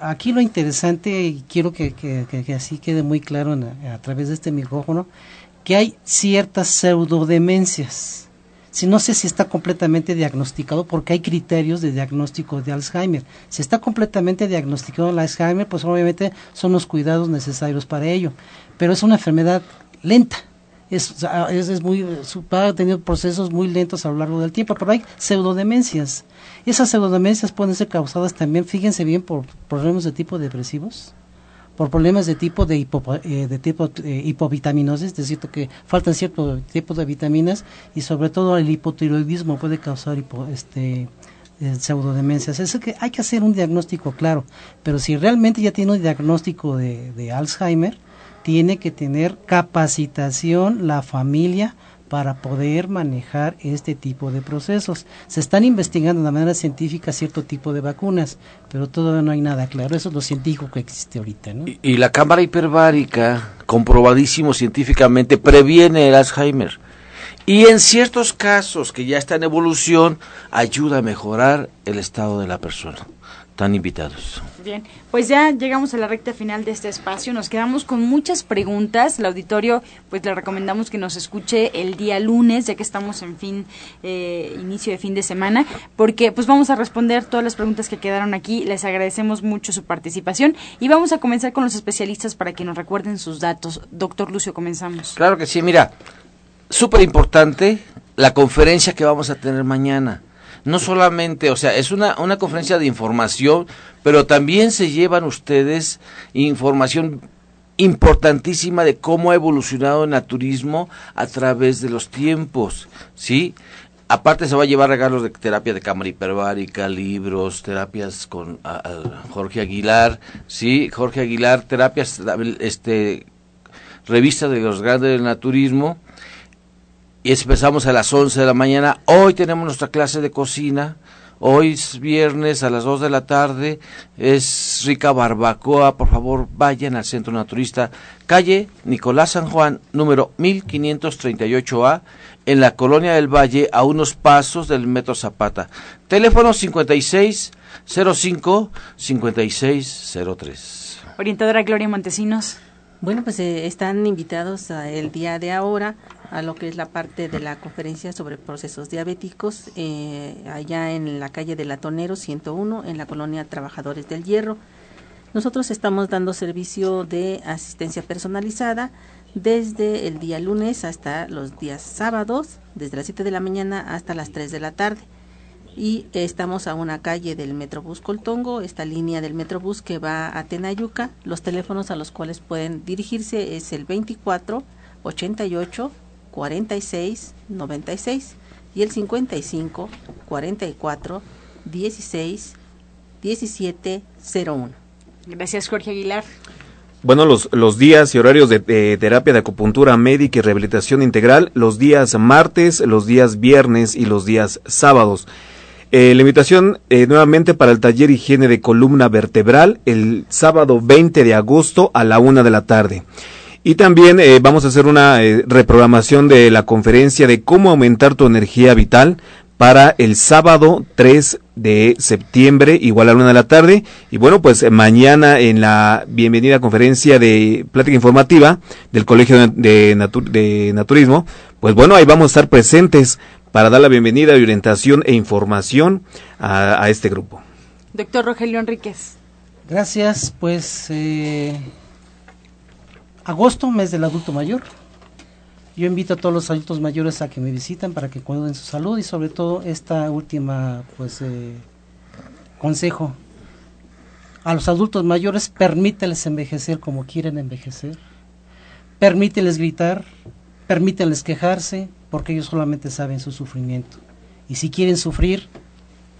Aquí lo interesante, y quiero que, que, así quede muy claro a través de este micrófono, que hay ciertas pseudodemencias si no sé si está completamente diagnosticado porque hay criterios de diagnóstico de Alzheimer. Si está completamente diagnosticado el Alzheimer, pues obviamente son los cuidados necesarios para ello. Pero es una enfermedad lenta. Es, es, es muy, ha tenido procesos muy lentos a lo largo del tiempo, pero hay pseudodemencias. Esas pseudodemencias pueden ser causadas también, fíjense bien, por problemas de tipo depresivos, por problemas de tipo de, eh, tipo eh, hipovitaminosis, es decir, que faltan cierto tipo de vitaminas y sobre todo el hipotiroidismo puede causar hipo, este, eh, pseudodemencias. Es que hay que hacer un diagnóstico claro, pero si realmente ya tiene un diagnóstico de, de Alzheimer, tiene que tener capacitación la familia para poder manejar este tipo de procesos. Se están investigando de manera científica cierto tipo de vacunas, pero todavía no hay nada claro. Eso es lo científico que existe ahorita. ¿no? Y, la cámara hiperbárica, comprobadísimo científicamente, previene el Alzheimer. Y en ciertos casos que ya está en evolución, ayuda a mejorar el estado de la persona. Están invitados. Bien, pues ya llegamos a la recta final de este espacio. Nos quedamos con muchas preguntas. El auditorio, pues le recomendamos que nos escuche el día lunes, ya que estamos en fin, eh, inicio de fin de semana, porque pues vamos a responder todas las preguntas que quedaron aquí. Les agradecemos mucho su participación y vamos a comenzar con los especialistas para que nos recuerden sus datos. Doctor Lucio, comenzamos. Claro que sí, mira, súper importante la conferencia que vamos a tener mañana no solamente, o sea, es una, una conferencia de información, pero también se llevan ustedes información importantísima de cómo ha evolucionado el naturismo a través de los tiempos, ¿sí? Aparte se va a llevar regalos de terapia de cámara hiperbárica, libros, terapias con Jorge Aguilar, sí, Jorge Aguilar, terapias, este, revista de los grandes del naturismo, y empezamos a las 11 de la mañana. Hoy tenemos nuestra clase de cocina. Hoy es viernes a las 2 de la tarde. Es rica barbacoa. Por favor, vayan al Centro Naturista, calle Nicolás San Juan, número 1538A, en la Colonia del Valle, a unos pasos del Metro Zapata. Teléfono 5605 5603. Orientadora Gloria Montesinos. Bueno, pues eh, están invitados a el día de ahora a lo que es la parte de la conferencia sobre procesos diabéticos eh, allá en la calle de Latonero 101 en la colonia Trabajadores del Hierro. Nosotros estamos dando servicio de asistencia personalizada desde el día lunes hasta los días sábados, desde las 7 de la mañana hasta las 3 de la tarde. Y estamos a una calle del Metrobús Coltongo, esta línea del Metrobús que va a Tenayuca. Los teléfonos a los cuales pueden dirigirse es el 24 88 46 96 y el 55 44 16 17 01. Gracias, Jorge Aguilar. Bueno, los, los días y horarios de, de, terapia de acupuntura médica y rehabilitación integral, los días martes, los días viernes y los días sábados. Eh, la invitación eh, nuevamente para el taller higiene de columna vertebral el sábado 20 de agosto a la una de la tarde. Y también eh, vamos a hacer una eh, reprogramación de la conferencia de cómo aumentar tu energía vital para el sábado 3 de septiembre, igual a la una de la tarde. Y bueno, pues mañana en la bienvenida conferencia de plática informativa del Colegio de, Natu de Naturismo, pues bueno, ahí vamos a estar presentes para dar la bienvenida y orientación e información a, a este grupo. Doctor Rogelio Enríquez. Gracias, pues eh, agosto, mes del adulto mayor. Yo invito a todos los adultos mayores a que me visiten para que cuiden su salud y sobre todo esta última pues eh, consejo. A los adultos mayores permíteles envejecer como quieren envejecer. Permíteles gritar, permíteles quejarse, porque ellos solamente saben su sufrimiento. Y si quieren sufrir,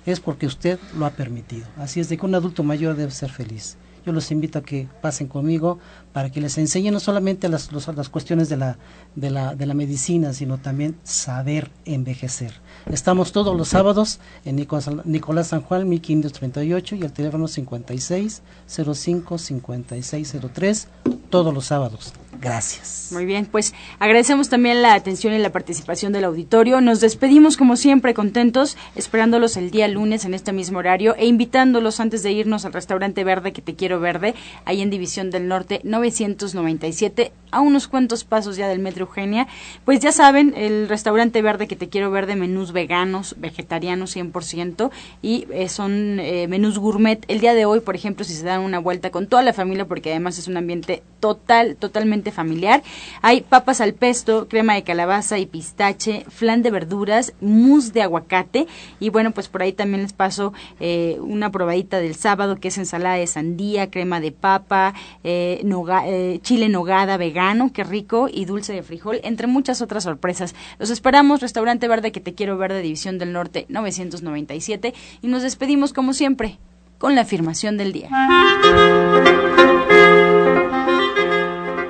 es porque usted lo ha permitido. Así es de que un adulto mayor debe ser feliz. Yo los invito a que pasen conmigo para que les enseñe no solamente las, los, las cuestiones de la, de, la, de la medicina, sino también saber envejecer. Estamos todos los sábados en Nicolás, Nicolás San Juan, 1538 y el teléfono 56 05 5603 todos los sábados. Gracias. Muy bien, pues agradecemos también la atención y la participación del auditorio. Nos despedimos como siempre contentos, esperándolos el día lunes en este mismo horario e invitándolos antes de irnos al restaurante verde que te quiero verde, ahí en División del Norte 997, a unos cuantos pasos ya del Metro Eugenia. Pues ya saben, el restaurante verde que te quiero verde, menús veganos, vegetarianos 100% y eh, son eh, menús gourmet. El día de hoy, por ejemplo, si se dan una vuelta con toda la familia, porque además es un ambiente total, totalmente familiar, hay papas al pesto, crema de calabaza y pistache, flan de verduras, mousse de aguacate y bueno, pues por ahí también les paso eh, una probadita del sábado que es ensalada de sandía, crema de papa, chile nogada vegana vegano, qué rico, y dulce de frijol, entre muchas otras sorpresas. Los esperamos, Restaurante Verde que te quiero ver de División del Norte 997, y nos despedimos como siempre con la afirmación del día.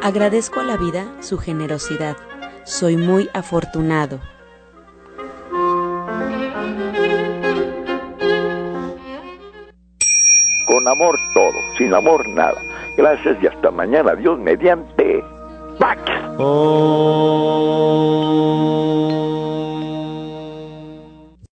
Agradezco a la vida su generosidad. Soy muy afortunado. Con amor todo, sin amor nada. Gracias y hasta mañana. Dios mediante. back. Oh.